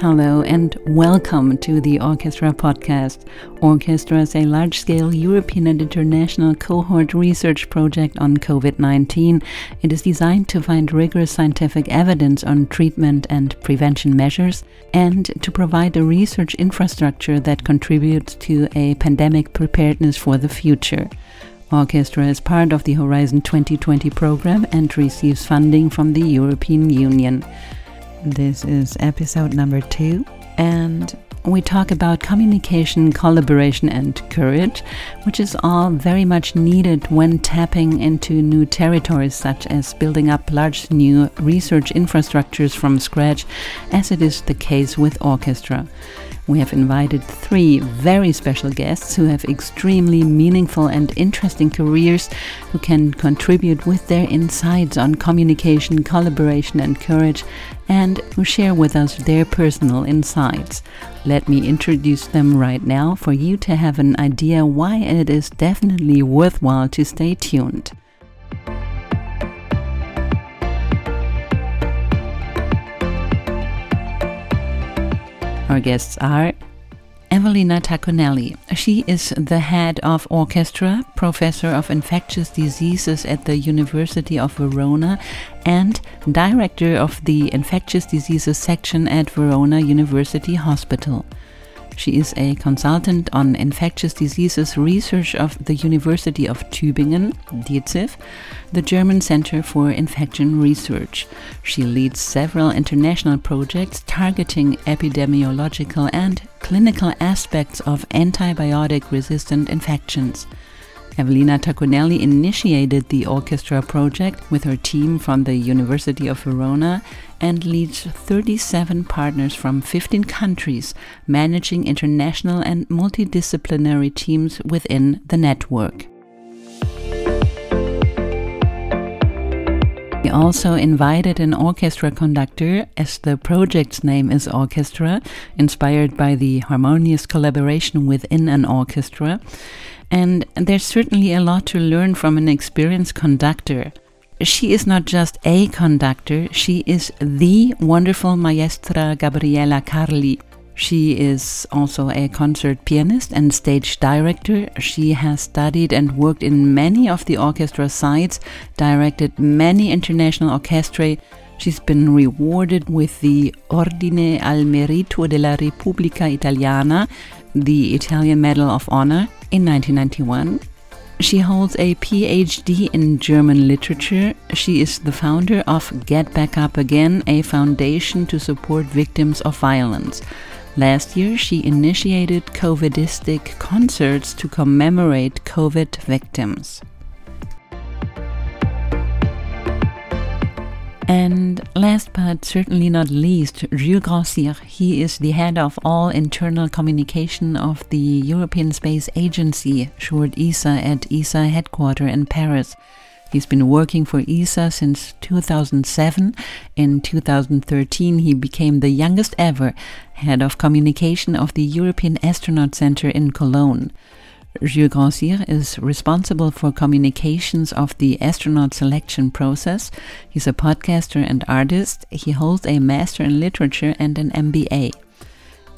Hello and welcome to the Orchestra podcast. Orchestra is a large scale European and international cohort research project on COVID 19. It is designed to find rigorous scientific evidence on treatment and prevention measures and to provide a research infrastructure that contributes to a pandemic preparedness for the future. Orchestra is part of the Horizon 2020 program and receives funding from the European Union. This is episode number two, and we talk about communication, collaboration, and courage, which is all very much needed when tapping into new territories, such as building up large new research infrastructures from scratch, as it is the case with orchestra. We have invited three very special guests who have extremely meaningful and interesting careers who can contribute with their insights on communication, collaboration, and courage, and who share with us their personal insights. Let me introduce them right now for you to have an idea why it is definitely worthwhile to stay tuned. Our guests are Evelina Tacconelli. She is the head of orchestra, professor of infectious diseases at the University of Verona, and director of the infectious diseases section at Verona University Hospital. She is a consultant on infectious diseases research of the University of Tübingen, DZIF, the German Center for Infection Research. She leads several international projects targeting epidemiological and clinical aspects of antibiotic resistant infections. Evelina Tacconelli initiated the orchestra project with her team from the University of Verona and leads 37 partners from 15 countries, managing international and multidisciplinary teams within the network. Also invited an orchestra conductor, as the project's name is Orchestra, inspired by the harmonious collaboration within an orchestra. And there's certainly a lot to learn from an experienced conductor. She is not just a conductor, she is the wonderful maestra Gabriella Carli. She is also a concert pianist and stage director. She has studied and worked in many of the orchestra sites, directed many international orchestrae. She's been rewarded with the Ordine al Merito della Repubblica Italiana, the Italian Medal of Honor, in 1991. She holds a PhD in German literature. She is the founder of Get Back Up Again, a foundation to support victims of violence. Last year, she initiated COVIDistic concerts to commemorate COVID victims. And last but certainly not least, Jules Grandsire. He is the head of all internal communication of the European Space Agency, short ESA, at ESA headquarters in Paris. He's been working for ESA since 2007. In 2013, he became the youngest ever head of communication of the European Astronaut Center in Cologne. Jules Grandsire is responsible for communications of the astronaut selection process. He's a podcaster and artist. He holds a master in literature and an MBA.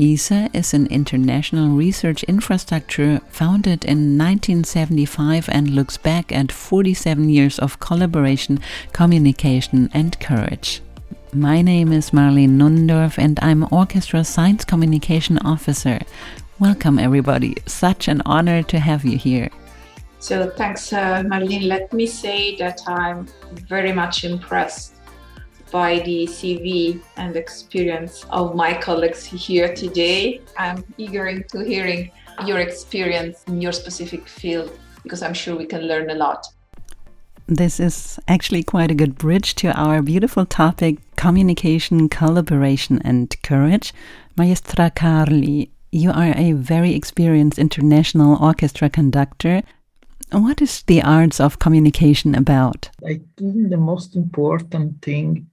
ESA is an international research infrastructure founded in 1975 and looks back at 47 years of collaboration, communication, and courage. My name is Marlene Nundorf, and I'm Orchestra Science Communication Officer. Welcome, everybody. Such an honor to have you here. So, thanks, uh, Marlene. Let me say that I'm very much impressed by the CV and experience of my colleagues here today. I'm eager to hearing your experience in your specific field because I'm sure we can learn a lot. This is actually quite a good bridge to our beautiful topic communication, collaboration, and courage. Maestra Carli, you are a very experienced international orchestra conductor. What is the arts of communication about? I think the most important thing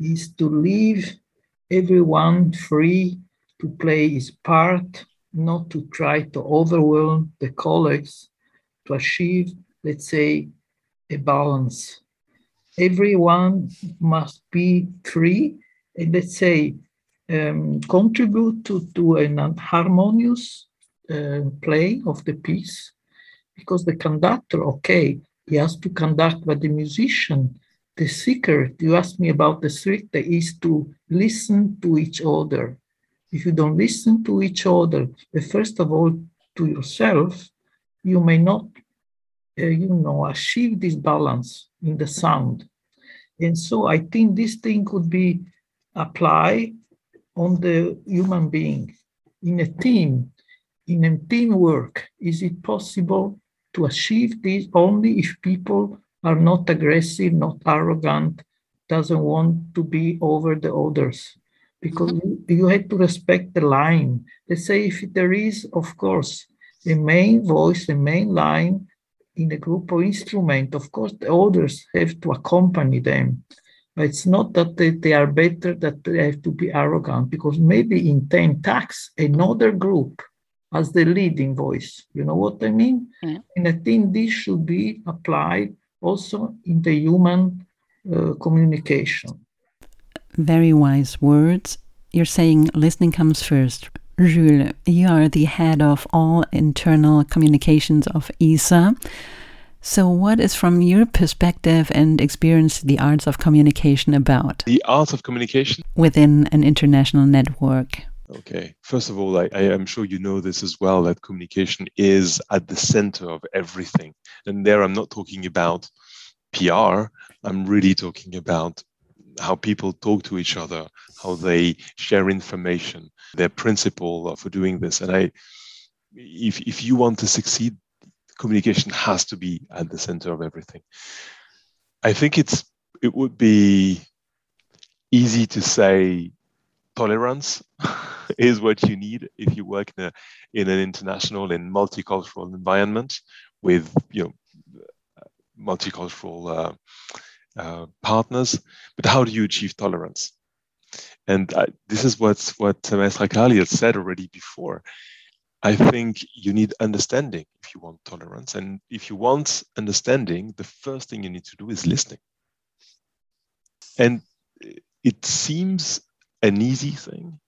is to leave everyone free to play his part, not to try to overwhelm the colleagues to achieve, let's say, a balance. Everyone must be free and let's say um, contribute to, to an harmonious uh, play of the piece because the conductor, okay, he has to conduct, but the musician, the secret, you asked me about the secret, is to listen to each other. If you don't listen to each other, first of all to yourself, you may not, uh, you know, achieve this balance in the sound. And so I think this thing could be applied on the human being in a team, in a teamwork. Is it possible to achieve this only if people are not aggressive, not arrogant, doesn't want to be over the others? Because mm-hmm. you, have to respect the line. Let's say if there is, of course, the main voice, the main line in a group of instrument, of course, the others have to accompany them. But it's not that they, they are better, that they have to be arrogant, because maybe in 10 tax, another group as the leading voice. You know what I mean? Yeah. And I think this should be applied also in the human uh, communication. Very wise words. You're saying listening comes first. Jules, you are the head of all internal communications of ESA. So, what is, from your perspective and experience, the arts of communication about? The arts of communication? Within an international network. Okay. First of all, I, I, am sure you know this as well that communication is at the center of everything. And there I'm not talking about PR, I'm really talking about how people talk to each other, how they share information, their principle for doing this. And I, if, if you want to succeed, communication has to be at the center of everything. I think it's it would be easy to say tolerance is what you need if you work in, a, in an international and multicultural environment with you know multicultural uh, uh, partners. But how do you achieve tolerance? And I, this is what what Maestra Carli had said already before. I think you need understanding if you want tolerance, and if you want understanding, the first thing you need to do is listening. And it seems an easy thing,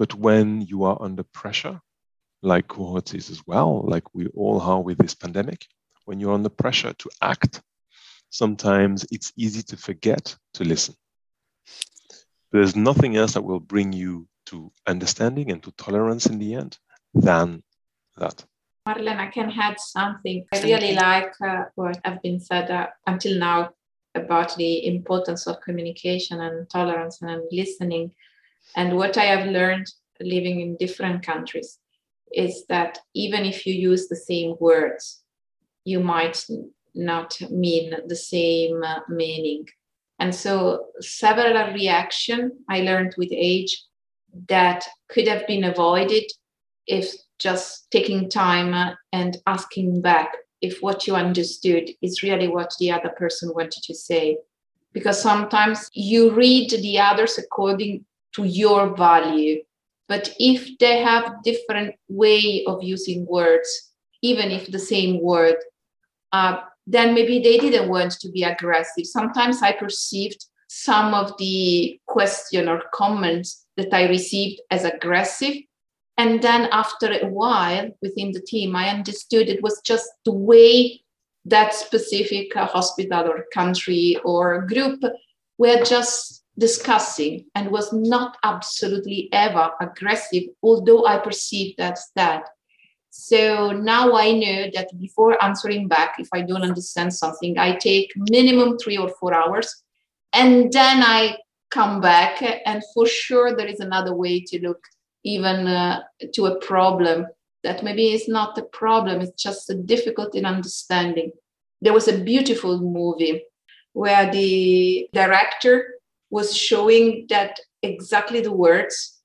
but when you are under pressure, like cohorts is as well, like we all are with this pandemic, when you're under pressure to act, sometimes it's easy to forget to listen. There's nothing else that will bring you to understanding and to tolerance in the end than that. Marlene, I can add something. I really like uh, what have been said uh, until now about the importance of communication and tolerance and listening. And what I have learned living in different countries is that even if you use the same words, you might not mean the same uh, meaning. And so, several reaction I learned with age that could have been avoided if just taking time uh, and asking back if what you understood is really what the other person wanted to say because sometimes you read the others according to your value. But if they have different way of using words even if the same word uh, then maybe they didn't want to be aggressive. Sometimes i perceived some of the question or comments that i received as aggressive. And then after a while within the team i understood it was just the way that specific uh, hospital or country or group were just discussing and was not absolutely ever aggressive, although I perceived that's that. So now I know that before answering back, if I don't understand something, I take minimum three or four hours and then I come back. And for sure, there is another way to look even uh, to a problem that maybe is not a problem, it's just a difficult in understanding. There was a beautiful movie where the director was showing that exactly the words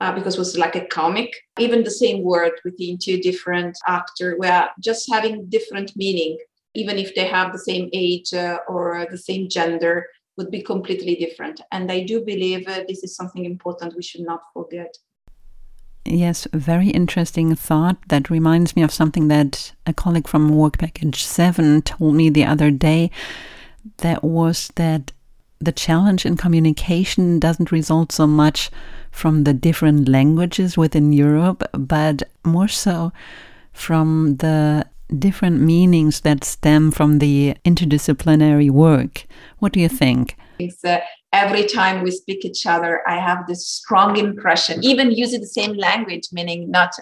uh, because it was like a comic even the same word within two different actors were just having different meaning even if they have the same age uh, or the same gender would be completely different and i do believe uh, this is something important we should not forget Yes, very interesting thought. That reminds me of something that a colleague from Work Package 7 told me the other day. That was that the challenge in communication doesn't result so much from the different languages within Europe, but more so from the different meanings that stem from the interdisciplinary work. What do you think? It's, uh, every time we speak each other, I have this strong impression, even using the same language, meaning not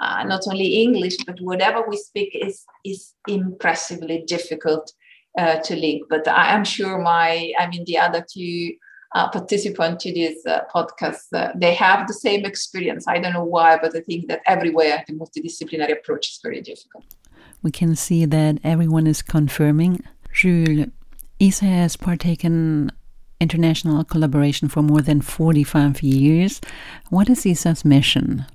uh, not only English, but whatever we speak is is impressively difficult uh, to link. But I am sure my, I mean, the other two uh, participants to this uh, podcast, uh, they have the same experience. I don't know why, but I think that everywhere the multidisciplinary approach is very difficult. We can see that everyone is confirming. Jules, ESA has partaken international collaboration for more than 45 years. What is ESA's mission?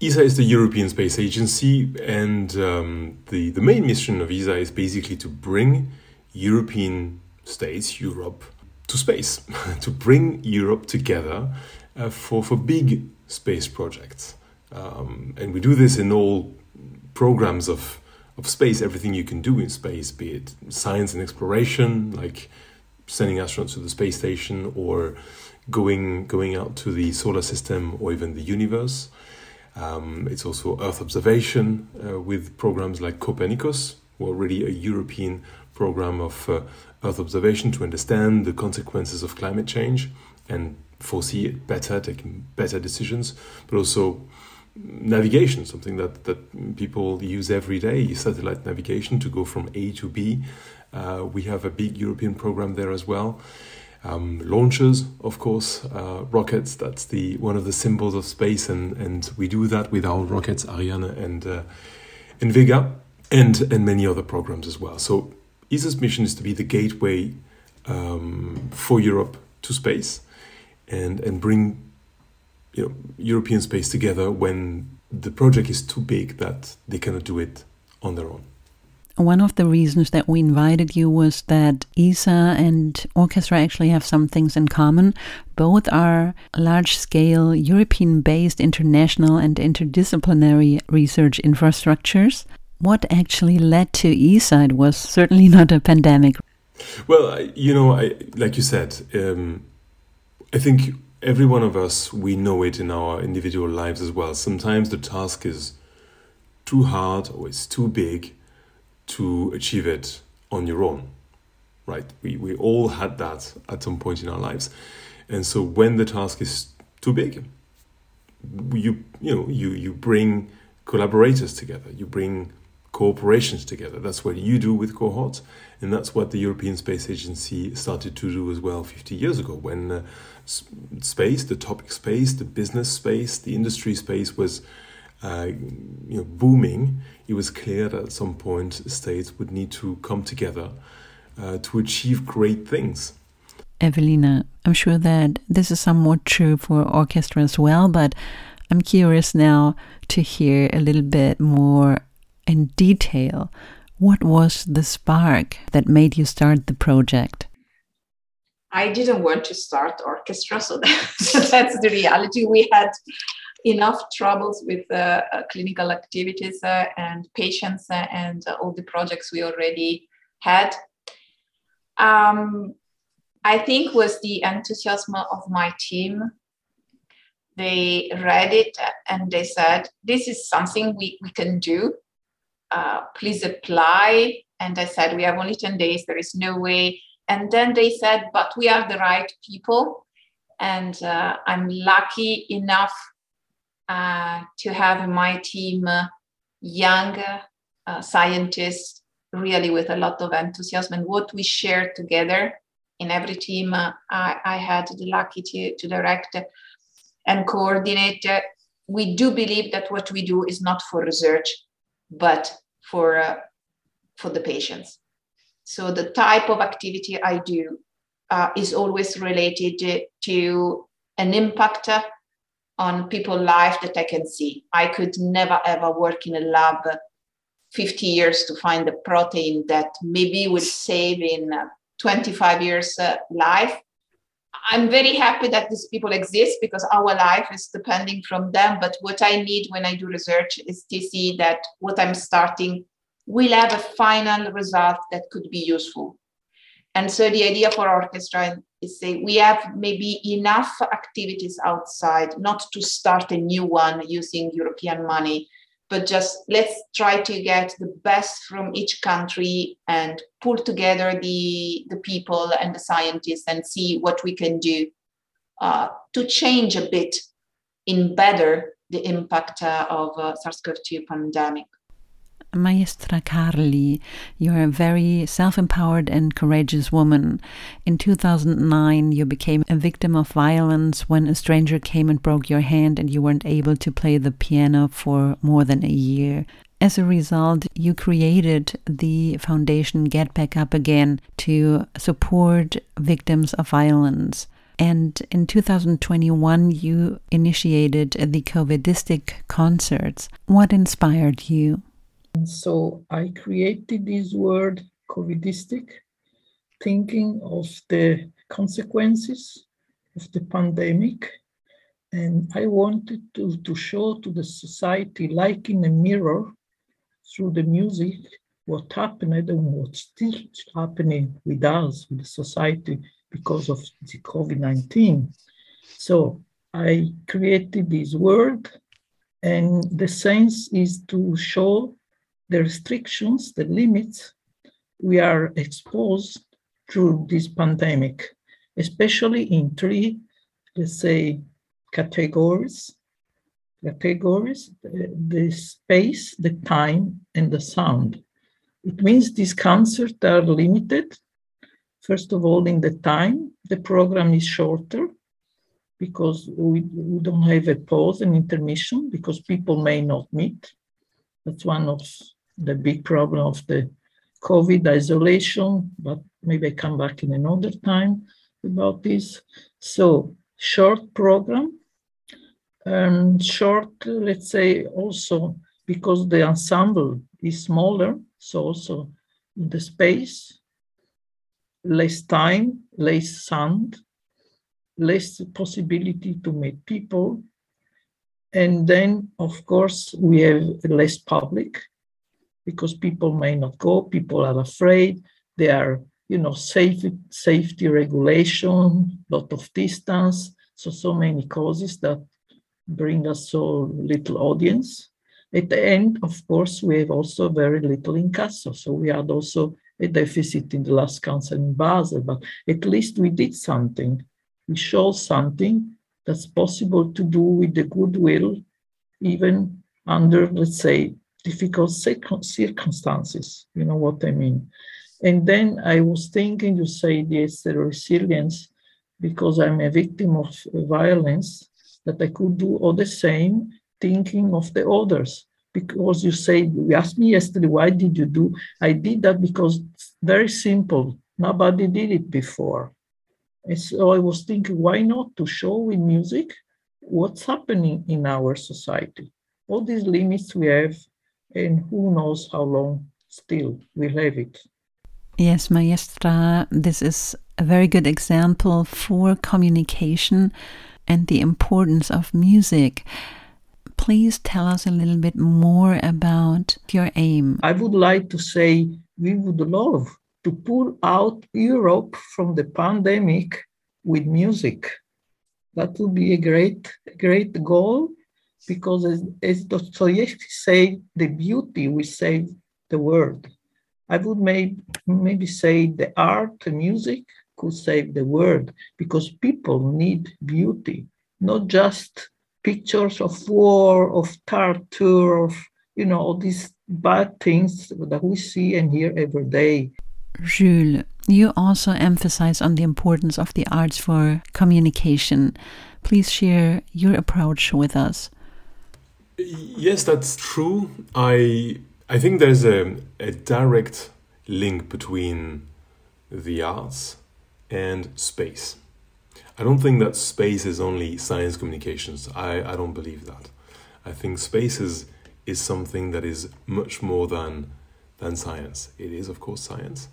ESA is the European Space Agency, and um, the, the main mission of ESA is basically to bring European states, Europe, to space, to bring Europe together uh, for, for big space projects. Um, and we do this in all programs of, of space, everything you can do in space, be it science and exploration, like sending astronauts to the space station or going, going out to the solar system or even the universe. Um, it's also Earth observation uh, with programs like Copernicus, who are really a European program of uh, Earth observation to understand the consequences of climate change and foresee it better, taking better decisions, but also navigation, something that, that people use every day, satellite navigation to go from A to B. Uh, we have a big European program there as well. Um, launchers, of course, uh, rockets. That's the one of the symbols of space, and, and we do that with our rockets, Ariane and uh, Vega, and and many other programs as well. So ESA's mission is to be the gateway um, for Europe to space and, and bring you know, European space together when the project is too big that they cannot do it on their own. One of the reasons that we invited you was that ESA and Orchestra actually have some things in common. Both are large scale, European based international and interdisciplinary research infrastructures what actually led to ESA was certainly not a pandemic. Well, you know, I, like you said, um, I think every one of us, we know it in our individual lives as well. Sometimes the task is too hard or it's too big to achieve it on your own, right? We, we all had that at some point in our lives. And so when the task is too big, you, you know, you, you bring collaborators together, you bring cooperations together. That's what you do with cohorts, and that's what the European Space Agency started to do as well 50 years ago when uh, space, the topic space, the business space, the industry space was uh, you know, booming. It was clear that at some point states would need to come together uh, to achieve great things. Evelina, I'm sure that this is somewhat true for orchestra as well, but I'm curious now to hear a little bit more in detail what was the spark that made you start the project? I didn't want to start orchestra, so, that, that's the reality. We had enough troubles with uh, uh, clinical activities uh, and patients uh, and uh, all the projects we already had. Um, I think was the enthusiasm of my team. They read it and they said, "This is something we, we can do uh, please apply. And I said, we have only 10 days, there is no way. And then they said, but we are the right people. And uh, I'm lucky enough uh, to have my team uh, young uh, scientists, really with a lot of enthusiasm. And what we share together in every team, I, I, had the lucky to, to direct and coordinate. we do believe that what we do is not for research, but for uh, for the patients. So the type of activity I do uh, is always related to an impact on people's life that I can see. I could never ever work in a lab 50 years to find a protein that maybe will save in uh, 25 years uh, life I'm very happy that these people exist because our life is depending from them. But what I need when I do research is to see that what I'm starting will have a final result that could be useful. And so the idea for orchestra is say we have maybe enough activities outside not to start a new one using European money, but just let's try to get the best from each country and pull together the, the people and the scientists and see what we can do uh, to change a bit in better the impact uh, of uh, SARS-CoV-2 pandemic. Maestra Carli, you're a very self empowered and courageous woman. In 2009, you became a victim of violence when a stranger came and broke your hand and you weren't able to play the piano for more than a year. As a result, you created the foundation Get Back Up Again to support victims of violence. And in 2021, you initiated the COVIDistic concerts. What inspired you? And so I created this word COVIDistic, thinking of the consequences of the pandemic. And I wanted to, to show to the society, like in a mirror, through the music, what happened and what's still happening with us, with the society, because of the COVID 19. So I created this word, and the sense is to show the restrictions, the limits we are exposed through this pandemic, especially in three, let's say, categories. Categories, the, the space, the time, and the sound. It means these concerts are limited. First of all, in the time, the program is shorter because we, we don't have a pause and intermission because people may not meet. That's one of the big problem of the COVID isolation, but maybe I come back in another time about this. So short program, and short, let's say also because the ensemble is smaller, so also the space, less time, less sound, less possibility to meet people. And then, of course, we have less public because people may not go, people are afraid, they are, you know, safe, safety regulation, lot of distance, so so many causes that bring us so little audience. At the end, of course, we have also very little incasso, so we had also a deficit in the last council in Basel, but at least we did something. We showed something that's possible to do with the goodwill, even under, let's say, difficult circumstances. You know what I mean? And then I was thinking, you say, yes, the resilience, because I'm a victim of violence, that I could do all the same, thinking of the others. Because you say, you asked me yesterday, why did you do? I did that because it's very simple. Nobody did it before. And so I was thinking, why not to show with music what's happening in our society? All these limits we have and who knows how long still we'll have it. Yes, Maestra, this is a very good example for communication and the importance of music. Please tell us a little bit more about your aim. I would like to say we would love to pull out Europe from the pandemic with music. That would be a great, great goal because as, as Dostoevsky said, the beauty will save the world. I would may, maybe say the art, the music could save the world because people need beauty, not just pictures of war, of torture, of you know all these bad things that we see and hear every day. Jules, you also emphasize on the importance of the arts for communication. Please share your approach with us. Yes, that's true. I I think there's a, a direct link between the arts and space. I don't think that space is only science communications. I, I don't believe that. I think space is, is something that is much more than than science. It is, of course, science,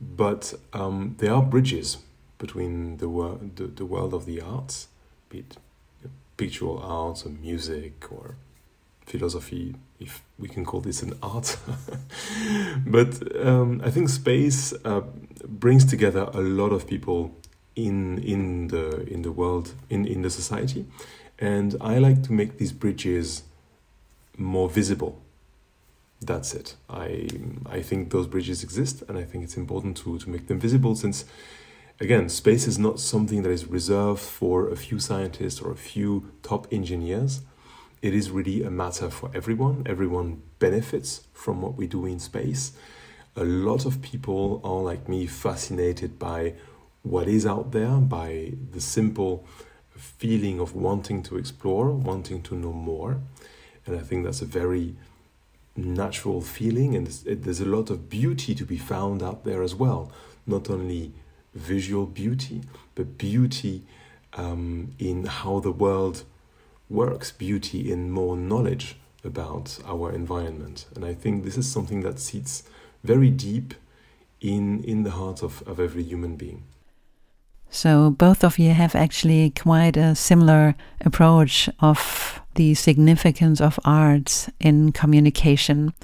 but um, there are bridges between the, wor- the, the world of the arts, be it pictorial arts or music or philosophy, if we can call this an art. but um, I think space uh, brings together a lot of people in in the in the world in in the society, and I like to make these bridges more visible. That's it. I I think those bridges exist, and I think it's important to to make them visible since. Again, space is not something that is reserved for a few scientists or a few top engineers it is really a matter for everyone. Everyone benefits from what we do in space. A lot of people are, like me, fascinated by what is out there, by the simple feeling of wanting to explore, wanting to know more. And I think that's a very natural feeling, and there's a lot of beauty to be found out there as well. Not only visual beauty, but beauty um, in how the world works beauty in more knowledge about our environment. And I think this is something that sits very deep in, in the heart of, of every human being. So, both of you have actually quite a similar approach of the significance of arts in communication.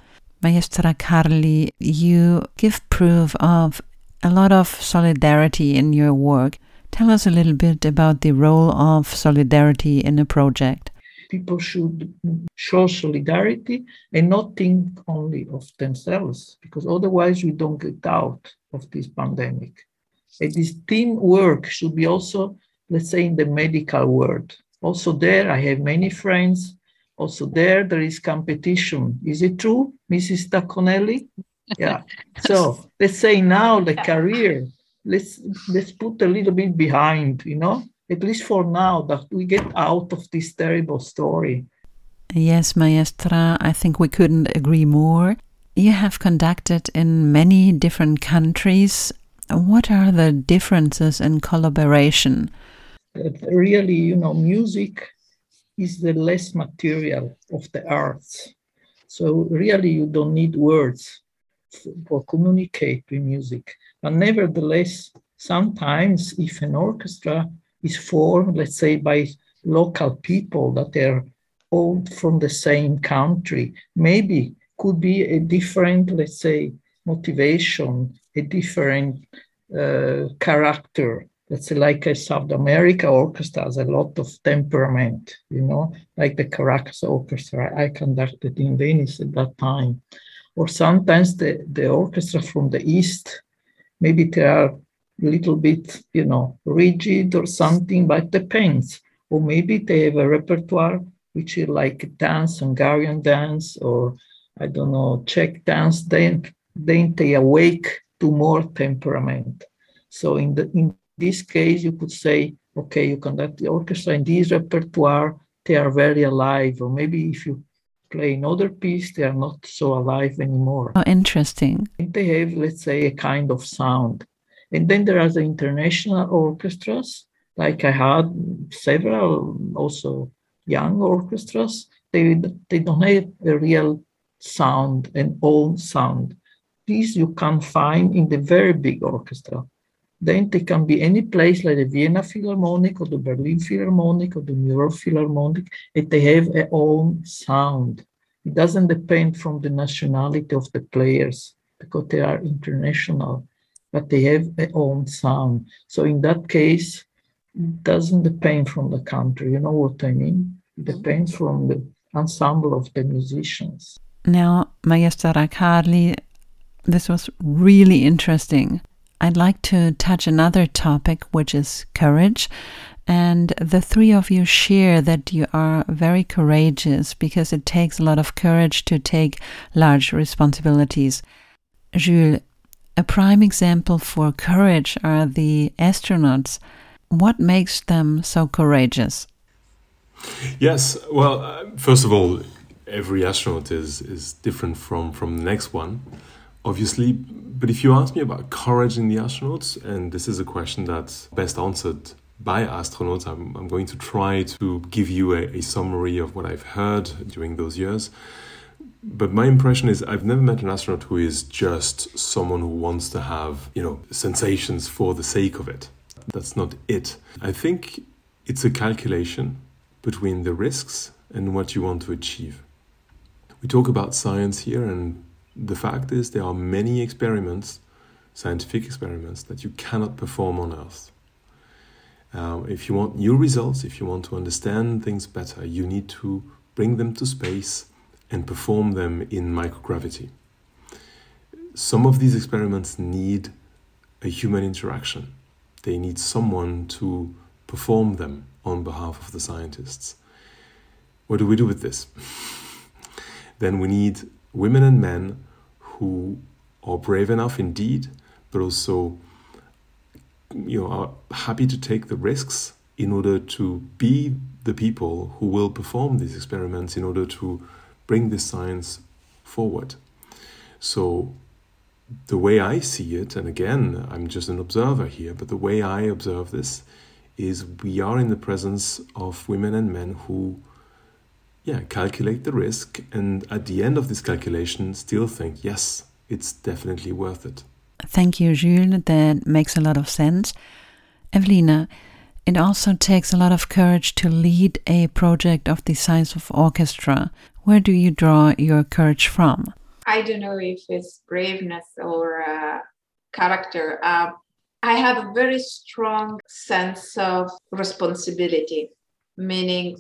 Maestra Carli, you give proof of a lot of solidarity in your work. Tell us a little bit about the role of solidarity in a project. People should show solidarity and not think only of themselves, because otherwise we don't get out of this pandemic. And this teamwork should be also, let's say, in the medical world. Also, there I have many friends. Also, there there is competition. Is it true, Mrs. Tacconelli? Yeah. so let's say now the career let's let's put a little bit behind, you know, at least for now, that we get out of this terrible story. Yes, Maestra, I think we couldn't agree more. You have conducted in many different countries. What are the differences in collaboration? really, you know, music is the less material of the arts. So really, you don't need words for communicate with music. But nevertheless, sometimes if an orchestra is formed, let's say by local people that are all from the same country, maybe could be a different, let's say, motivation, a different uh, character. Let's say like a South America orchestra has a lot of temperament, you know, like the Caracas orchestra I conducted in Venice at that time. Or sometimes the, the orchestra from the East maybe they are a little bit, you know, rigid or something, but depends. Or maybe they have a repertoire which is like dance, Hungarian dance, or I don't know, Czech dance. Then, then they awake to more temperament. So in the in this case, you could say, okay, you conduct the orchestra in this repertoire, they are very alive. Or maybe if you play another piece, they are not so alive anymore. Oh, interesting. They have, let's say, a kind of sound. And then there are the international orchestras, like I had several also young orchestras. They, they don't have a real sound, an own sound. These you can find in the very big orchestra. Then they can be any place like the Vienna Philharmonic or the Berlin Philharmonic or the New York Philharmonic, and they have their own sound. It doesn't depend from the nationality of the players because they are international, but they have their own sound. So in that case, it doesn't depend from the country. You know what I mean? It mm-hmm. depends from the ensemble of the musicians. Now, Maestra Carli, this was really interesting. I'd like to touch another topic, which is courage. And the three of you share that you are very courageous because it takes a lot of courage to take large responsibilities. Jules, a prime example for courage are the astronauts. What makes them so courageous? Yes, well, uh, first of all, every astronaut is, is different from, from the next one obviously. But if you ask me about courage in the astronauts, and this is a question that's best answered by astronauts, I'm, I'm going to try to give you a, a summary of what I've heard during those years. But my impression is I've never met an astronaut who is just someone who wants to have, you know, sensations for the sake of it. That's not it. I think it's a calculation between the risks and what you want to achieve. We talk about science here, and the fact is, there are many experiments, scientific experiments, that you cannot perform on Earth. Um, if you want new results, if you want to understand things better, you need to bring them to space and perform them in microgravity. Some of these experiments need a human interaction. They need someone to perform them on behalf of the scientists. What do we do with this? then we need women and men who are brave enough indeed, but also you know, are happy to take the risks in order to be the people who will perform these experiments in order to bring this science forward. So, the way I see it, and again, I'm just an observer here, but the way I observe this is we are in the presence of women and men who, yeah, calculate the risk and at the end of this calculation still think, yes, it's definitely worth it. Thank you, Jules. That makes a lot of sense. Evelina, it also takes a lot of courage to lead a project of the size of orchestra. Where do you draw your courage from? I don't know if it's braveness or uh, character. Uh, I have a very strong sense of responsibility, meaning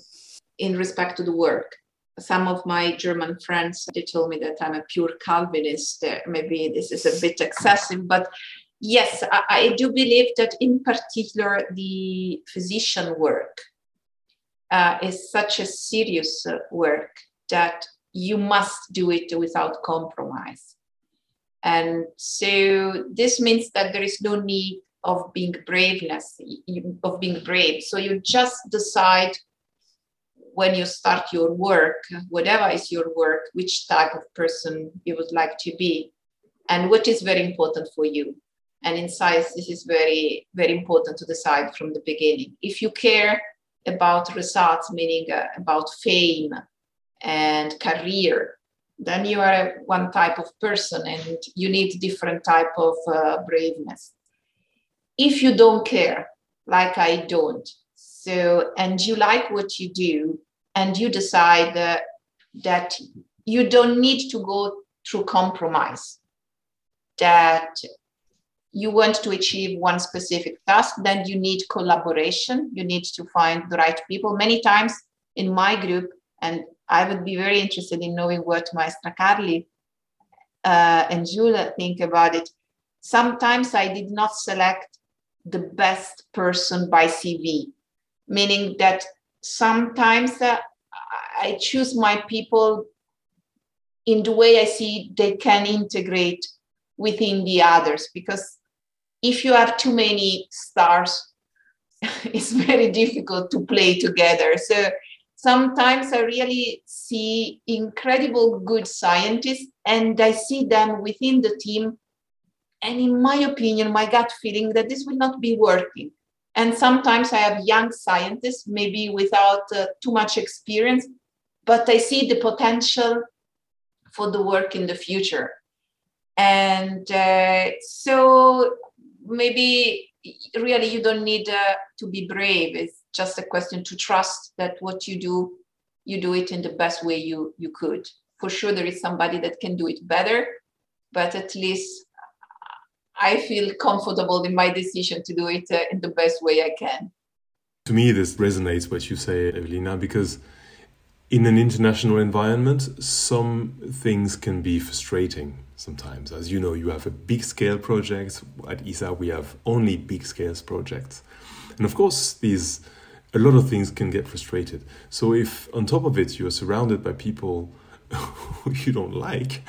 in respect to the work some of my German friends they told me that I'm a pure Calvinist. Uh, maybe this is a bit excessive, but yes, I, I do believe that in particular the physician work uh, is such a serious uh, work that you must do it without compromise. And so this means that there is no need of being braveness, of being brave. So you just decide when you start your work, whatever is your work, which type of person you would like to be, and what is very important for you. And in science, this is very, very important to decide from the beginning. If you care about results, meaning uh, about fame and career, then you are one type of person and you need different type of uh, braveness. If you don't care, like I don't, so and you like what you do, and you decide that you don't need to go through compromise, that you want to achieve one specific task, then you need collaboration. You need to find the right people. Many times in my group, and I would be very interested in knowing what Maestra Carli uh, and Julia think about it. Sometimes I did not select the best person by CV, meaning that sometimes uh, I choose my people in the way I see they can integrate within the others. Because if you have too many stars, it's very difficult to play together. So sometimes I really see incredible good scientists and I see them within the team. And in my opinion, my gut feeling that this will not be working. And sometimes I have young scientists, maybe without uh, too much experience, but I see the potential for the work in the future. And uh, so maybe really you don't need uh, to be brave. It's just a question to trust that what you do, you do it in the best way you, you could. For sure, there is somebody that can do it better, but at least I feel comfortable in my decision to do it uh, in the best way I can. To me, this resonates what you say, Evelina, because in an international environment, some things can be frustrating sometimes. As you know, you have a big scale project. At ESA, we have only big scale projects. And of course, these a lot of things can get frustrated. So if on top of it you're surrounded by people who you don't like,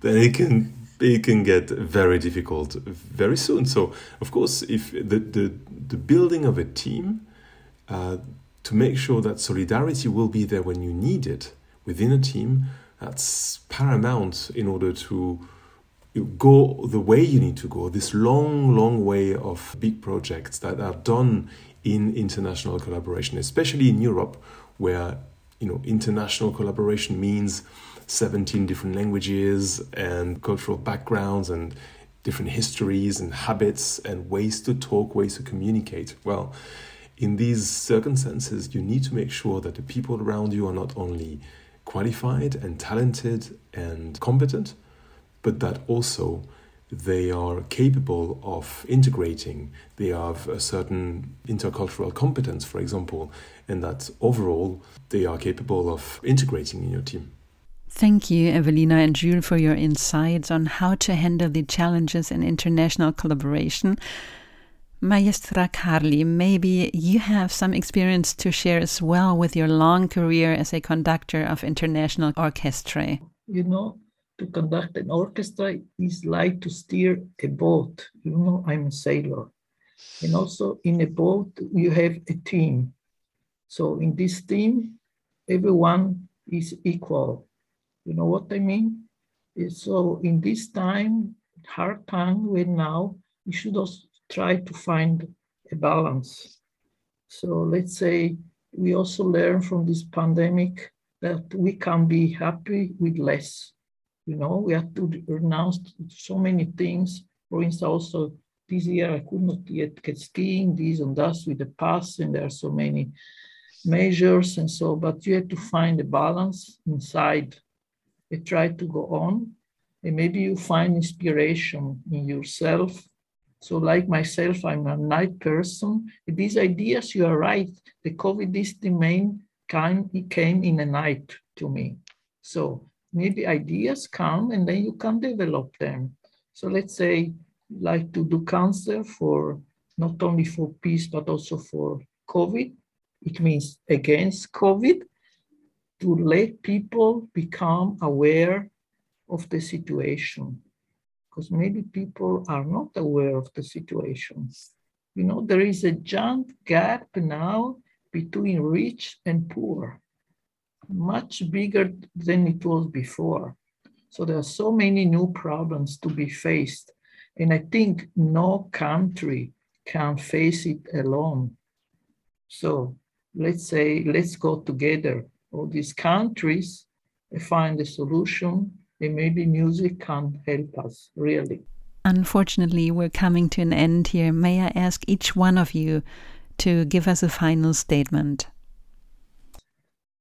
then it can it can get very difficult very soon. So of course, if the the, the building of a team uh, to make sure that solidarity will be there when you need it within a team, that's paramount in order to go the way you need to go, this long, long way of big projects that are done in international collaboration, especially in Europe, where you know international collaboration means 17 different languages and cultural backgrounds and different histories and habits and ways to talk, ways to communicate. Well, in these circumstances, you need to make sure that the people around you are not only qualified and talented and competent, but that also they are capable of integrating. They have a certain intercultural competence, for example, and that overall they are capable of integrating in your team. Thank you, Evelina and Jules, for your insights on how to handle the challenges in international collaboration. Maestra Carli, maybe you have some experience to share as well with your long career as a conductor of international orchestra. You know, to conduct an orchestra is like to steer a boat. You know, I'm a sailor. And also in a boat, you have a team. So in this team, everyone is equal. You know what I mean? Eh, so in this time, hard time, we now, we should also try to find a balance. So let's say we also learn from this pandemic that we can be happy with less. You know, we have to renounce so many things. For instance, also this year I could not yet get skiing, this and that with the pass, and there are so many measures and so, but you have to find a balance inside and try to go on. And maybe you find inspiration in yourself so, like myself, I'm a night person. These ideas, you are right. The COVID is the main kind, it came in a night to me. So, maybe ideas come and then you can develop them. So, let's say, like to do cancer for not only for peace, but also for COVID. It means against COVID to let people become aware of the situation because maybe people are not aware of the situation. You know, there is a giant gap now between rich and poor, much bigger than it was before. So there are so many new problems to be faced. And I think no country can face it alone. So let's say, let's go together. All these countries find a solution and maybe music can help us, really. Unfortunately, we're coming to an end here. May I ask each one of you to give us a final statement?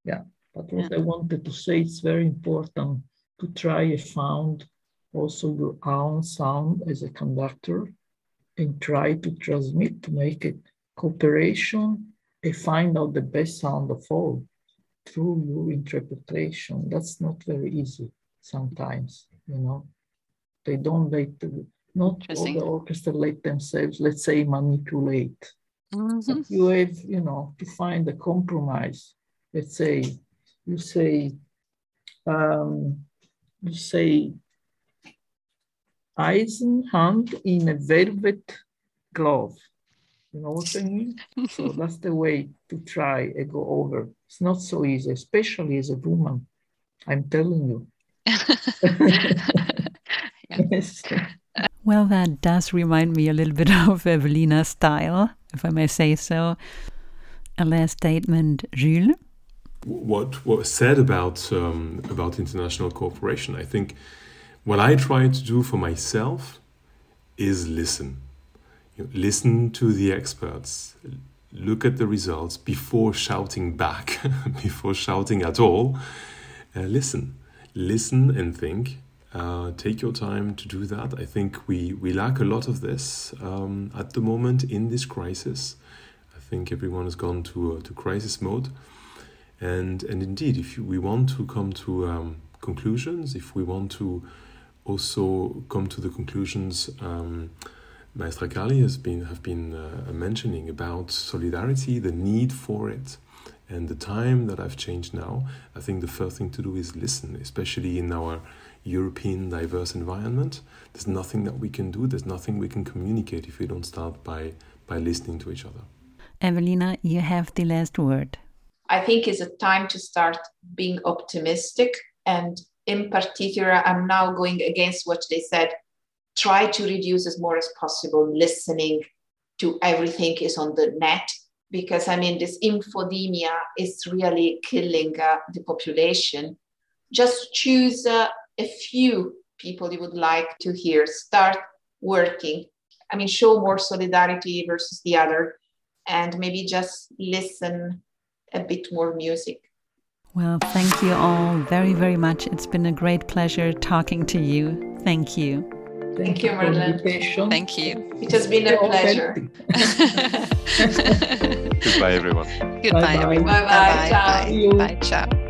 Yeah, but what yeah. I wanted to say, it's very important to try and find also your own sound as a conductor and try to transmit to make it cooperation and find out the best sound of all through your interpretation. That's not very easy sometimes, you know. They don't let, the, not all the orchestra let themselves, let's say, manipulate. Mm-hmm. you have, you know, to find a compromise. Let's say, you say, um, you say, Eisenhand in a velvet glove. You know what I mean? so that's the way to try and go over. It's not so easy, especially as a woman. I'm telling you. yes. Well, that does remind me a little bit of Evelina's style, if I may say so. A last statement, Jules. What was said about um, about international cooperation? I think what I try to do for myself is listen. You know, listen to the experts. Look at the results before shouting back, before shouting at all. Uh, listen listen and think. Uh, take your time to do that. I think we, we lack a lot of this um, at the moment in this crisis. I think everyone has gone to, uh, to crisis mode. And, and indeed, if we want to come to um, conclusions, if we want to also come to the conclusions um, Maestra Carli has been, have been uh, mentioning about solidarity, the need for it, and the time that I've changed now, I think the first thing to do is listen, especially in our European diverse environment. There's nothing that we can do, there's nothing we can communicate if we don't start by, by listening to each other. Evelina, you have the last word. I think it's a time to start being optimistic. And in particular, I'm now going against what they said try to reduce as more as possible listening to everything is on the net because I mean, this infodemia is really killing uh, the population. Just choose uh, a few people you would like to hear, start working. I mean, show more solidarity versus the other, and maybe just listen a bit more music. Well, thank you all very, very much. It's been a great pleasure talking to you. Thank you. Thank, thank you, Marlene. Thank you. It has been a pleasure. Goodbye, everyone. Goodbye, everyone. Bye-bye. Bye-bye. Ciao. Bye. Bye. Ciao.